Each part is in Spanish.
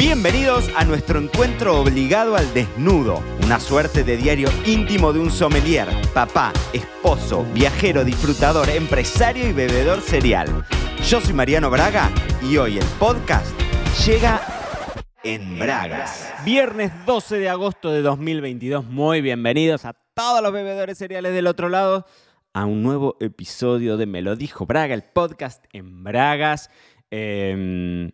Bienvenidos a nuestro encuentro obligado al desnudo, una suerte de diario íntimo de un sommelier, papá, esposo, viajero, disfrutador, empresario y bebedor serial. Yo soy Mariano Braga y hoy el podcast llega en Bragas. Viernes 12 de agosto de 2022, muy bienvenidos a todos los bebedores cereales del otro lado a un nuevo episodio de Me lo dijo Braga, el podcast en Bragas. Em,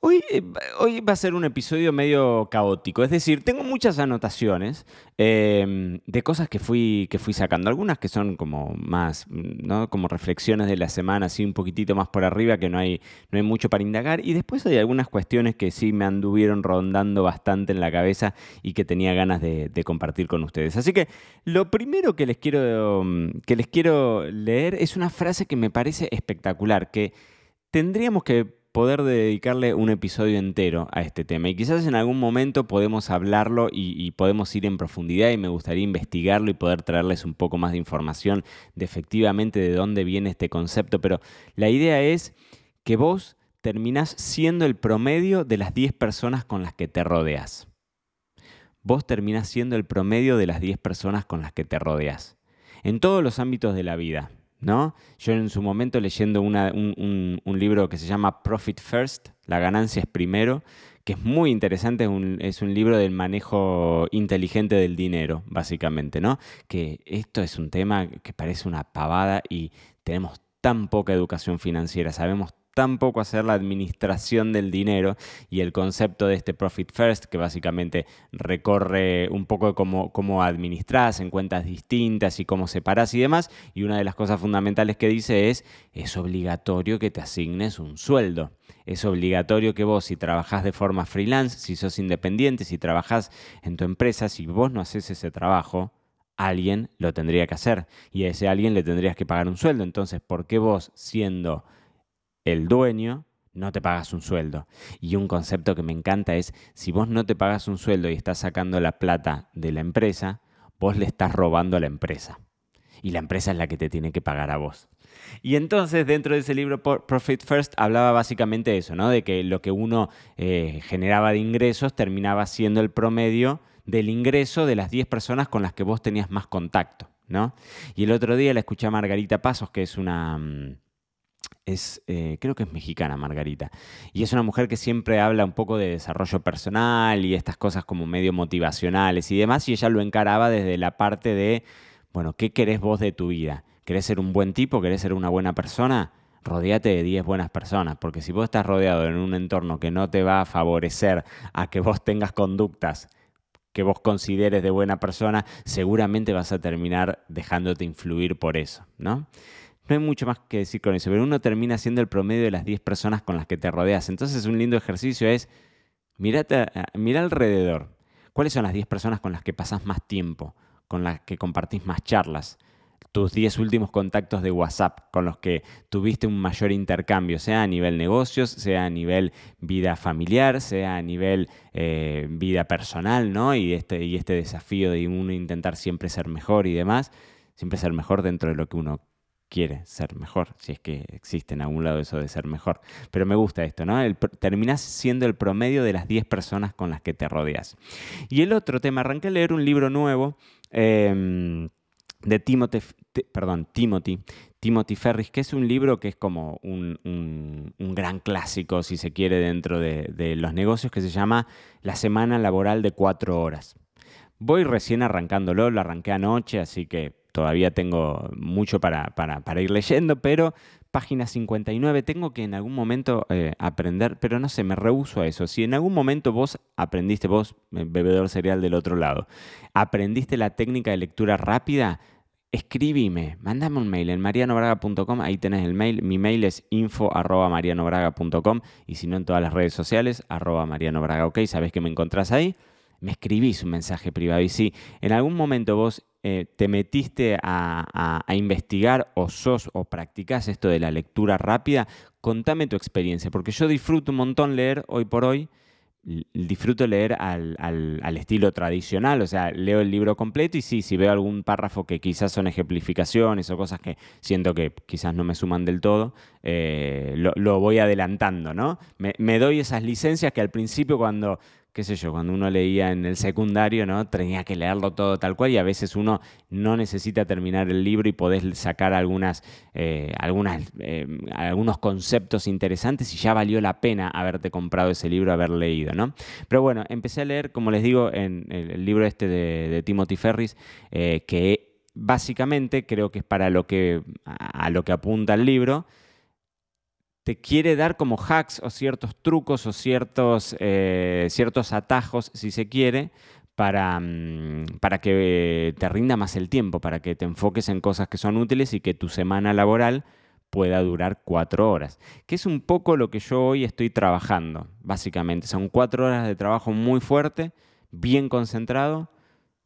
Hoy, eh, hoy, va a ser un episodio medio caótico, es decir, tengo muchas anotaciones em, de cosas que fui, que fui sacando, algunas que son como más, ¿no? como reflexiones de la semana, así un poquitito más por arriba, que no hay, no hay mucho para indagar, y después hay algunas cuestiones que sí me anduvieron rondando bastante en la cabeza y que tenía ganas de, de compartir con ustedes. Así que lo primero que les, quiero, que les quiero leer es una frase que me parece espectacular, que tendríamos que poder dedicarle un episodio entero a este tema. Y quizás en algún momento podemos hablarlo y, podemos ir en profundidad y me gustaría investigarlo y poder traerles un poco más de información de efectivamente de dónde viene este concepto. Pero la idea es que vos terminás siendo el promedio de las 10 personas con las que te rodeas. Vos terminás siendo el promedio de las 10 personas con las que te rodeas. En todos los ámbitos de la vida. ¿No? Yo en su momento leyendo un, libro que se llama Profit First, La ganancia es primero, que es muy interesante, es un, libro del manejo inteligente del dinero, básicamente, ¿no? Que esto es un tema que parece una pavada y tenemos tan poca educación financiera, sabemos tampoco hacer la administración del dinero y el concepto de este Profit First, que básicamente recorre un poco cómo, cómo administras en cuentas distintas y cómo separas y demás. Y una de las cosas fundamentales que dice es, es obligatorio que te asignes un sueldo. Es obligatorio que vos, si trabajás de forma freelance, si sos independiente, si trabajás en tu empresa, si vos no haces ese trabajo, alguien lo tendría que hacer y a ese alguien le tendrías que pagar un sueldo. Entonces, ¿por qué vos, siendo el dueño no te pagas un sueldo. Y un concepto que me encanta es, si vos no te pagas un sueldo y estás sacando la plata de la empresa, vos le estás robando a la empresa. Y la empresa es la que te tiene que pagar a vos. Y entonces dentro de ese libro Profit First hablaba básicamente de eso, ¿no? De que lo que uno eh, generaba de ingresos terminaba siendo el promedio del ingreso de las 10 personas con las que vos tenías más contacto, ¿no? Y el otro día la escuché a Margarita Pasos, que es una... Es, eh, creo que es mexicana Margarita, y es una mujer que siempre habla un poco de desarrollo personal y estas cosas como medio motivacionales y demás, y ella lo encaraba desde la parte de, bueno, ¿qué querés vos de tu vida? ¿Querés ser un buen tipo? ¿Querés ser una buena persona? Rodéate de 10 buenas personas, porque si vos estás rodeado en un entorno que no te va a favorecer a que vos tengas conductas que vos consideres de buena persona, seguramente vas a terminar dejándote influir por eso, ¿no? No hay mucho más que decir con eso, pero uno termina siendo el promedio de las 10 personas con las que te rodeas. Entonces un lindo ejercicio es, mirate, mira alrededor. ¿Cuáles son las 10 personas con las que pasás más tiempo, con las que compartís más charlas? Tus 10 últimos contactos de WhatsApp con los que tuviste un mayor intercambio, sea a nivel negocios, sea a nivel vida familiar, sea a nivel eh, vida personal, ¿no? Y este, y este desafío de uno intentar siempre ser mejor y demás, siempre ser mejor dentro de lo que uno quiere ser mejor, si es que existe en algún lado eso de ser mejor. Pero me gusta esto, ¿no? terminas siendo el promedio de las 10 personas con las que te rodeas. Y el otro tema, arranqué a leer un libro nuevo em, de Timothy, perdón, Timothy, Timothy Ferris, que es un libro que es como un, gran clásico, si se quiere, dentro de, de los negocios, que se llama La Semana Laboral de Cuatro Horas. Voy recién arrancándolo, lo arranqué anoche, así que todavía tengo mucho para, ir leyendo, pero página 59, tengo que en algún momento eh, aprender, pero no sé, me rehuso a eso. Si en algún momento vos aprendiste, vos, eh, bebedor cereal del otro lado, aprendiste la técnica de lectura rápida, escríbime, mandame un mail en marianobraga.com, ahí tenés el mail, mi mail es info.marianobraga.com y si no en todas las redes sociales, arroba marianobraga, ok, sabés que me encontrás ahí, me escribís un mensaje privado y si en algún momento vos eh, te metiste a, investigar o sos o practicás esto de la lectura rápida, contame tu experiencia, porque yo disfruto un montón leer hoy por hoy, disfruto leer al, estilo tradicional, o sea, leo el libro completo y sí, si veo algún párrafo que quizás son ejemplificaciones o cosas que siento que quizás no me suman del todo, eh, lo, voy adelantando, ¿no? me, doy esas licencias que al principio cuando qué sé yo, cuando uno leía en el secundario, ¿no? Tenía que leerlo todo tal cual y a veces uno no necesita terminar el libro y podés sacar algunas, eh, eh, algunos conceptos interesantes y ya valió la pena haberte comprado ese libro, haber leído, ¿no? Pero bueno, empecé a leer, como les digo, en el, libro este de, Timothy Ferris, eh, que básicamente creo que es para lo que, a lo que apunta el libro, te quiere dar como hacks o ciertos trucos o ciertos, eh, ciertos atajos, si se quiere, para, mm, para que te rinda más el tiempo, para que te enfoques en cosas que son útiles y que tu semana laboral pueda durar cuatro horas, que es un poco lo que yo hoy estoy trabajando, básicamente. Son cuatro horas de trabajo muy fuerte, bien concentrado,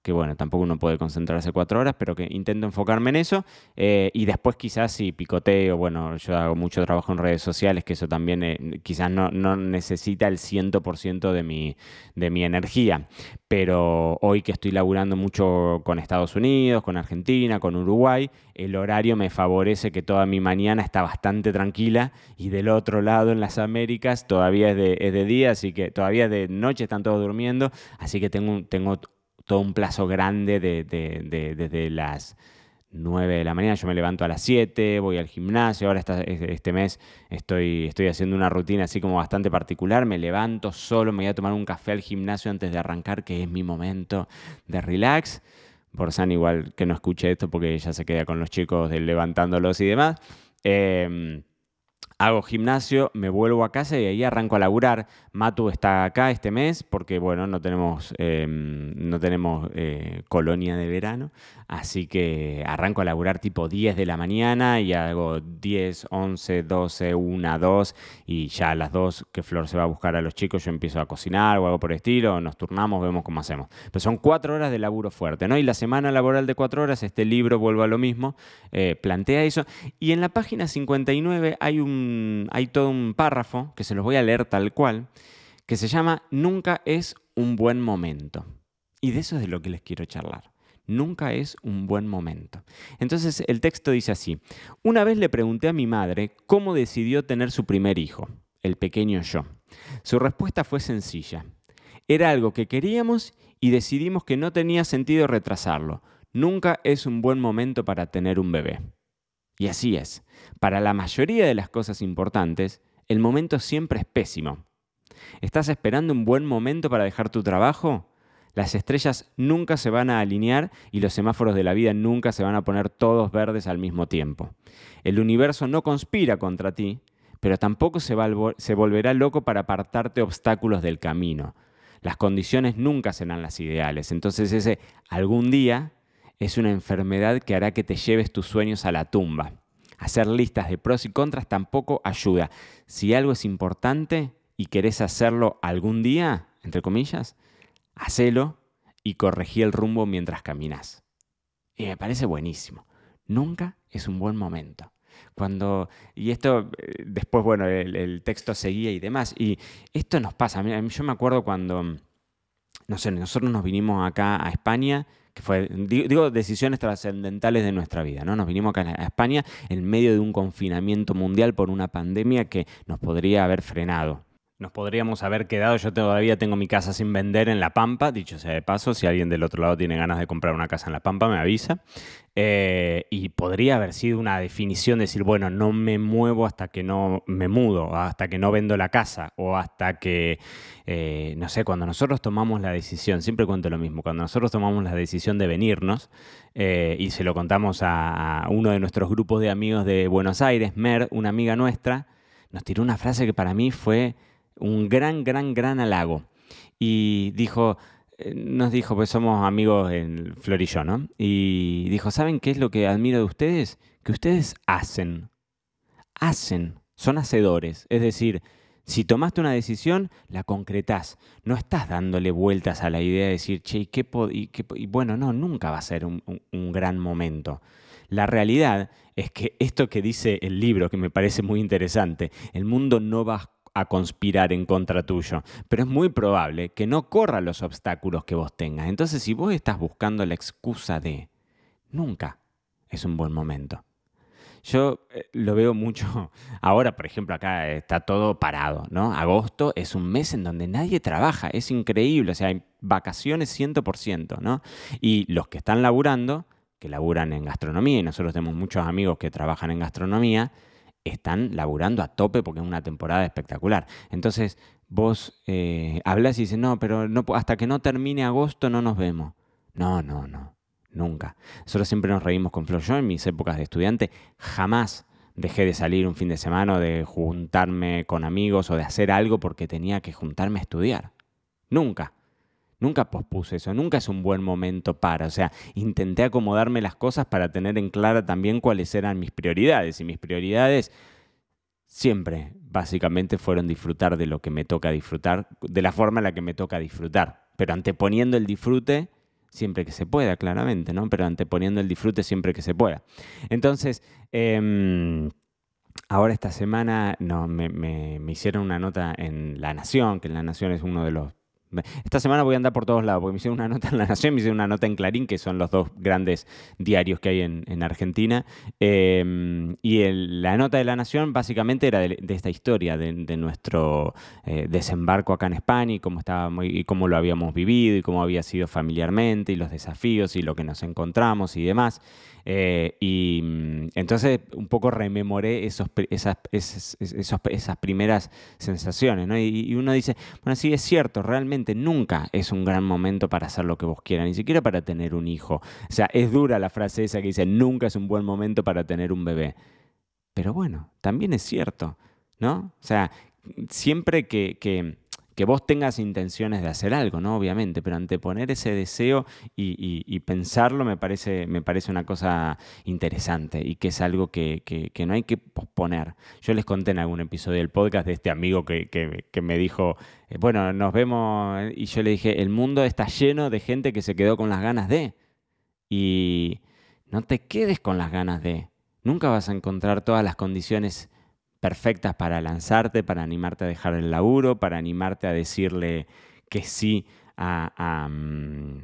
que bueno, tampoco uno puede concentrarse cuatro horas, pero que intento enfocarme en eso. Eh, y después quizás si picoteo, bueno, yo hago mucho trabajo en redes sociales, que eso también eh, quizás no, necesita el 100% de mi, de mi energía. Pero hoy que estoy laburando mucho con Estados Unidos, con Argentina, con Uruguay, el horario me favorece que toda mi mañana está bastante tranquila y del otro lado en las Américas todavía es de, es de día, así que todavía de noche están todos durmiendo, así que tengo, tengo todo un plazo grande de, desde las 9 de la mañana, yo me levanto a las 7, voy al gimnasio, ahora este mes estoy, estoy haciendo una rutina así como bastante particular, me levanto solo, me voy a tomar un café al gimnasio antes de arrancar, que es mi momento de relax. Por San igual que no escuche esto porque ella se queda con los chicos levantándolos y demás. Em, hago gimnasio, me vuelvo a casa y ahí arranco a laburar. Matu está acá este mes porque, bueno, no tenemos, em, no tenemos eh, colonia de verano, así que arranco a laburar tipo 10 de la mañana y hago 10, 11, 12, 1, 2 y ya a las 2 que Flor se va a buscar a los chicos yo empiezo a cocinar o algo por el estilo, nos turnamos, vemos cómo hacemos. Pero son 4 horas de laburo fuerte, ¿no? Y la semana laboral de 4 horas, este libro, vuelvo a lo mismo, eh, plantea eso. Y en la página 59 hay hay todo un párrafo, que se los voy a leer tal cual, que se llama Nunca es un buen momento. Y de eso es de lo que les quiero charlar. Nunca es un buen momento. Entonces el texto dice así, una vez le pregunté a mi madre cómo decidió tener su primer hijo, el pequeño yo. Su respuesta fue sencilla. Era algo que queríamos y decidimos que no tenía sentido retrasarlo. Nunca es un buen momento para tener un bebé. Y así es. Para la mayoría de las cosas importantes, el momento siempre es pésimo. ¿Estás esperando un buen momento para dejar tu trabajo? Las estrellas nunca se van a alinear y los semáforos de la vida nunca se van a poner todos verdes al mismo tiempo. El universo no conspira contra ti, pero tampoco se, volverá loco para apartarte obstáculos del camino. Las condiciones nunca serán las ideales. Entonces ese algún día es una enfermedad que hará que te lleves tus sueños a la tumba. Hacer listas de pros y contras tampoco ayuda. Si algo es importante y querés hacerlo algún día, entre comillas, hacelo y corregí el rumbo mientras caminas. Y me parece buenísimo. Nunca es un buen momento. Cuando, y esto, eh, después, bueno, el, texto seguía y demás. Y esto nos pasa. Yo me acuerdo cuando, no sé, nosotros nos vinimos acá a España que fue, digo, decisiones trascendentales de nuestra vida, ¿no? Nos vinimos acá a España en medio de un confinamiento mundial por una pandemia que nos podría haber frenado. Nos podríamos haber quedado, yo todavía tengo mi casa sin vender en La Pampa, dicho sea de paso, si alguien del otro lado tiene ganas de comprar una casa en La Pampa, me avisa. Eh, y podría haber sido una definición de decir, bueno, no me muevo hasta que no me mudo, hasta que no vendo la casa, o hasta que, eh, no sé, cuando nosotros tomamos la decisión, siempre cuento lo mismo, cuando nosotros tomamos la decisión de venirnos, eh, y se lo contamos a, a uno de nuestros grupos de amigos de Buenos Aires, Mer, una amiga nuestra, nos tiró una frase que para mí fue un gran, gran, gran halago. Y dijo, eh, nos dijo, pues somos amigos en Flor y yo, ¿no? Y dijo, ¿saben qué es lo que admiro de ustedes? Que ustedes hacen, hacen, son hacedores. Es decir, si tomaste una decisión, la concretás. No estás dándole vueltas a la idea de decir, che, ¿y qué, y bueno, no, nunca va a ser un, un gran momento. La realidad es que esto que dice el libro, que me parece muy interesante, el mundo no va a conspirar en contra tuyo, pero es muy probable que no corra los obstáculos que vos tengas. Entonces, si vos estás buscando la excusa de nunca es un buen momento. Yo eh, lo veo mucho. Ahora, por ejemplo, acá está todo parado, ¿no? Agosto es un mes en donde nadie trabaja, es increíble, o sea, hay vacaciones 100%, ¿no? Y los que están laburando, que laburan en gastronomía, y nosotros tenemos muchos amigos que trabajan en gastronomía, están laburando a tope porque es una temporada espectacular. Entonces, vos eh, hablas y dices, no, pero no, hasta que no termine agosto no nos vemos. No, no, no, nunca. Nosotros siempre nos reímos con Flor. Yo en mis épocas de estudiante jamás dejé de salir un fin de semana o de juntarme con amigos o de hacer algo porque tenía que juntarme a estudiar. Nunca. Nunca pospuse eso, nunca es un buen momento para, o sea, intenté acomodarme las cosas para tener en clara también cuáles eran mis prioridades y mis prioridades siempre básicamente fueron disfrutar de lo que me toca disfrutar, de la forma en la que me toca disfrutar, pero anteponiendo el disfrute siempre que se pueda, claramente, ¿no? Pero anteponiendo el disfrute siempre que se pueda. Entonces, em, ahora esta semana no, me, me hicieron una nota en La Nación, que La Nación es uno de los esta semana voy a andar por todos lados, porque me hicieron una nota en La Nación, me hicieron una nota en Clarín, que son los dos grandes diarios que hay en, Argentina. Em, y la nota de La Nación básicamente era de, esta historia, de, nuestro eh, desembarco acá en España y cómo, y cómo lo habíamos vivido y cómo había sido familiarmente y los desafíos y lo que nos encontramos y demás. Eh, y mm, entonces un poco rememoré esos, esas, esas, primeras sensaciones, ¿no? Y, uno dice, bueno, sí, es cierto, realmente nunca es un gran momento para hacer lo que vos quieras, ni siquiera para tener un hijo. O sea, es dura la frase esa que dice, nunca es un buen momento para tener un bebé. Pero bueno, también es cierto, ¿no? O sea, siempre que, que vos tengas intenciones de hacer algo, ¿no? Obviamente, pero anteponer ese deseo y, pensarlo me parece, me parece una cosa interesante y que es algo que, no hay que posponer. Yo les conté en algún episodio del podcast de este amigo que, me dijo, eh, bueno, nos vemos, y yo le dije, el mundo está lleno de gente que se quedó con las ganas de. Y no te quedes con las ganas de. Nunca vas a encontrar todas las condiciones perfectas para lanzarte, para animarte a dejar el laburo, para animarte a decirle que sí a... Mm,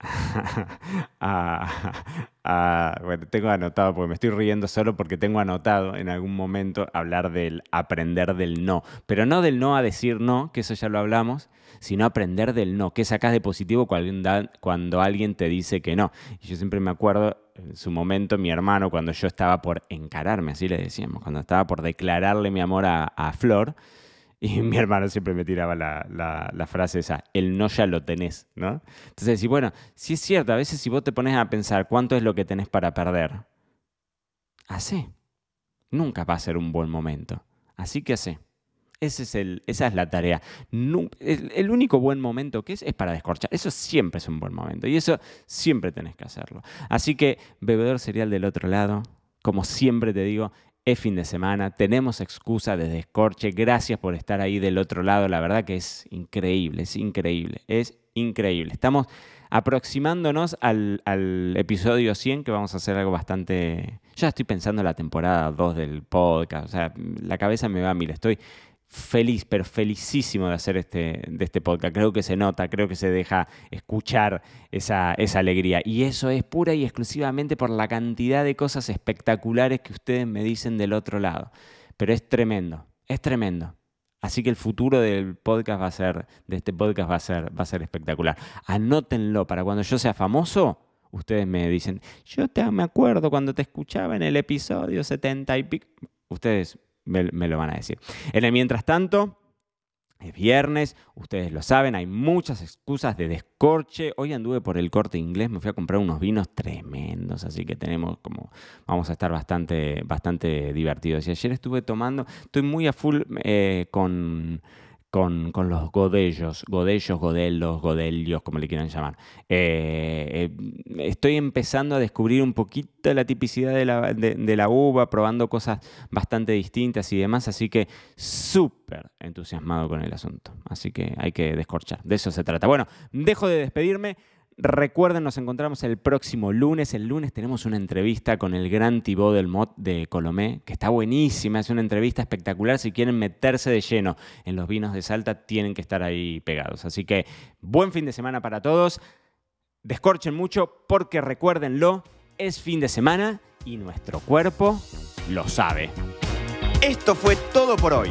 bueno, tengo anotado, porque me estoy riendo solo porque tengo anotado en algún momento hablar del aprender del no, pero no del no a decir no, que eso ya lo hablamos, sino aprender del no, que sacas de positivo cuando, alguien te dice que no. Y yo siempre me acuerdo en su momento mi hermano, cuando yo estaba por encararme, así le decíamos, cuando estaba por declararle mi amor a, Flor, y mi hermano siempre me tiraba la, frase esa, el no ya lo tenés, ¿no? Entonces, y bueno, si es cierto, a veces si vos te pones a pensar cuánto es lo que tenés para perder, así. Nunca va a ser un buen momento. Así que así. Es el, esa es la tarea. el, único buen momento que es es para descorchar. Eso siempre es un buen momento y eso siempre tenés que hacerlo. Así que, bebedor cereal del otro lado, como siempre te digo, es fin de semana, tenemos excusa de descorche. Gracias por estar ahí del otro lado. La verdad que es increíble, es increíble, es increíble. Estamos aproximándonos al, al, episodio 100, que vamos a hacer algo bastante... Ya estoy pensando en la temporada 2 del podcast, o sea, la cabeza me va a mil. Estoy feliz, pero felicísimo de hacer este, de este podcast. Creo que se nota, creo que se deja escuchar esa, esa alegría. Y eso es pura y exclusivamente por la cantidad de cosas espectaculares que ustedes me dicen del otro lado. Pero es tremendo, es tremendo. Así que el futuro del podcast va a ser, de este podcast va a ser, va a ser espectacular. Anótenlo para cuando yo sea famoso. Ustedes me dicen, yo te, me acuerdo cuando te escuchaba en el episodio 70 y pico. Ustedes me, lo van a decir. Mientras tanto, es viernes, ustedes lo saben, hay muchas excusas de descorche. Hoy anduve por el corte inglés, me fui a comprar unos vinos tremendos, así que tenemos como, vamos a estar bastante, bastante divertidos. Y ayer estuve tomando, estoy muy a full eh, con con, los godellos, godellos, godelos, godelios, como le quieran llamar. Eh, eh, estoy empezando a descubrir un poquito la tipicidad de la, de, la, uva, probando cosas bastante distintas y demás, así que súper entusiasmado con el asunto. Así que hay que descorchar, de eso se trata. Bueno, dejo de despedirme Recuerden, nos encontramos el próximo lunes. El lunes tenemos una entrevista con el gran Thibaut del Mot de Colomé, que está buenísima, es una entrevista espectacular. Si quieren meterse de lleno en los vinos de Salta, tienen que estar ahí pegados. Así que buen fin de semana para todos. Descorchen mucho porque recuérdenlo, es fin de semana y nuestro cuerpo lo sabe. Esto fue todo por hoy.